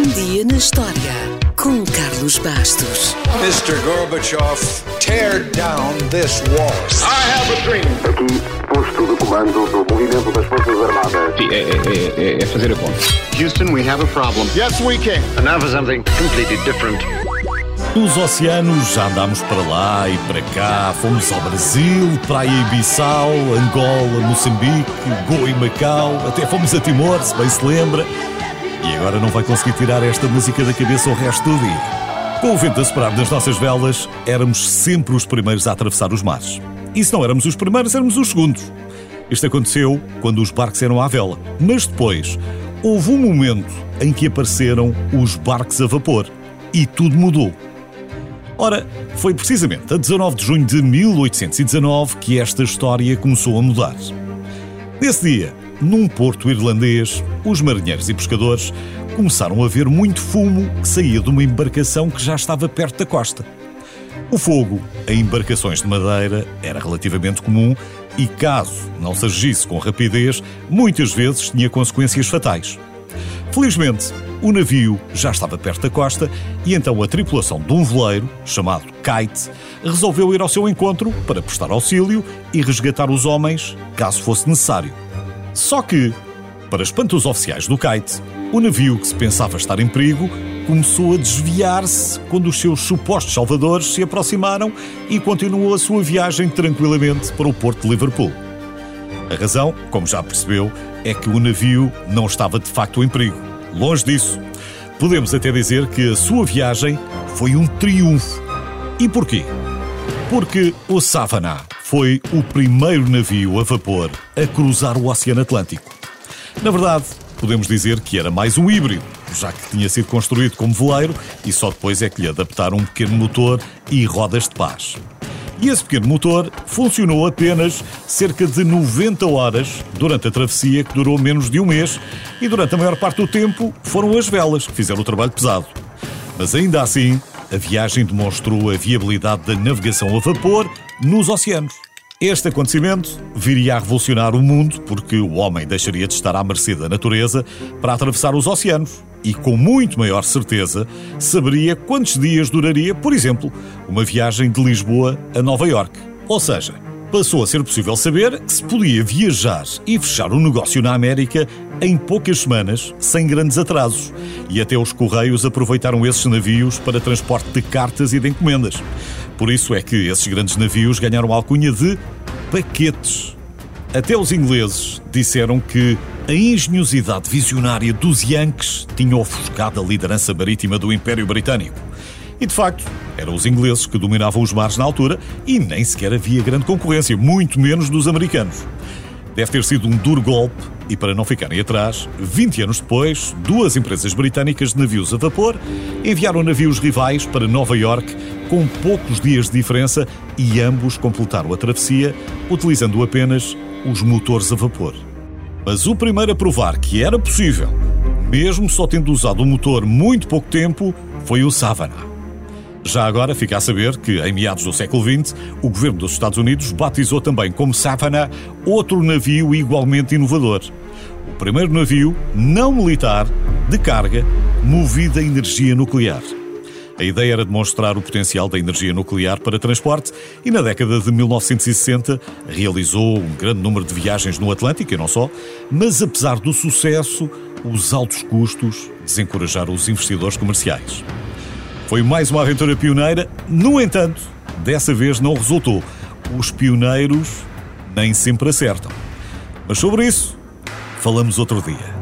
Um dia na história com Carlos Bastos. Mr. Gorbachev, tear down this wall. I have a dream. Aqui, posto de comando do movimento das Forças Armadas. Sim, é, é, é, é fazer a conta. Houston, we have a problem. Yes, we can. And now for something completely different. Nos oceanos já andámos para lá e para cá, fomos ao Brasil, Praia e Bissau, Angola, Moçambique, Goa e Macau, até fomos a Timor, se bem se lembra. E agora não vai conseguir tirar esta música da cabeça o resto do dia. Com o vento a soprar das nossas velas, éramos sempre os primeiros a atravessar os mares. E se não éramos os primeiros, éramos os segundos. Isto aconteceu quando os barcos eram à vela. Mas depois, houve um momento em que apareceram os barcos a vapor. E tudo mudou. Ora, foi precisamente a 19 de junho de 1819 que esta história começou a mudar. Nesse dia, num porto irlandês, os marinheiros e pescadores começaram a ver muito fumo que saía de uma embarcação que já estava perto da costa. O fogo em embarcações de madeira era relativamente comum e, caso não se agisse com rapidez, muitas vezes tinha consequências fatais. Felizmente, o navio já estava perto da costa e então a tripulação de um veleiro, chamado Kite, resolveu ir ao seu encontro para prestar auxílio e resgatar os homens, caso fosse necessário. Só que, para espanto dos oficiais do Kite, o navio que se pensava estar em perigo começou a desviar-se quando os seus supostos salvadores se aproximaram e continuou a sua viagem tranquilamente para o porto de Liverpool. A razão, como já percebeu, é que o navio não estava de facto em perigo. Longe disso. Podemos até dizer que a sua viagem foi um triunfo. E porquê? Porque o Savannah foi o primeiro navio a vapor a cruzar o Oceano Atlântico. Na verdade, podemos dizer que era mais um híbrido, já que tinha sido construído como veleiro e só depois é que lhe adaptaram um pequeno motor e rodas de paz. E esse pequeno motor funcionou apenas cerca de 90 horas durante a travessia, que durou menos de um mês, e durante a maior parte do tempo foram as velas que fizeram o trabalho pesado. Mas ainda assim, a viagem demonstrou a viabilidade da navegação a vapor nos oceanos. Este acontecimento viria a revolucionar o mundo porque o homem deixaria de estar à mercê da natureza para atravessar os oceanos e, com muito maior certeza, saberia quantos dias duraria, por exemplo, uma viagem de Lisboa a Nova York. Ou seja, passou a ser possível saber que se podia viajar e fechar um negócio na América em poucas semanas, sem grandes atrasos. E até os Correios aproveitaram esses navios para transporte de cartas e de encomendas. Por isso é que esses grandes navios ganharam a alcunha de paquetes. Até os ingleses disseram que a engenhosidade visionária dos Yankees tinha ofuscado a liderança marítima do Império Britânico. E de facto, eram os ingleses que dominavam os mares na altura e nem sequer havia grande concorrência, muito menos dos americanos. Deve ter sido um duro golpe e, para não ficarem atrás, 20 anos depois, duas empresas britânicas de navios a vapor enviaram navios rivais para Nova York com poucos dias de diferença e ambos completaram a travessia utilizando apenas os motores a vapor. Mas o primeiro a provar que era possível, mesmo só tendo usado o motor muito pouco tempo, foi o Savannah. Já agora fica a saber que, em meados do século XX, o governo dos Estados Unidos batizou também como Savannah outro navio igualmente inovador. O primeiro navio não militar de carga movido a energia nuclear. A ideia era demonstrar o potencial da energia nuclear para transporte e, na década de 1960, realizou um grande número de viagens no Atlântico e não só, mas apesar do sucesso, os altos custos desencorajaram os investidores comerciais. Foi mais uma aventura pioneira, no entanto, dessa vez não resultou. Os pioneiros nem sempre acertam. Mas sobre isso, falamos outro dia.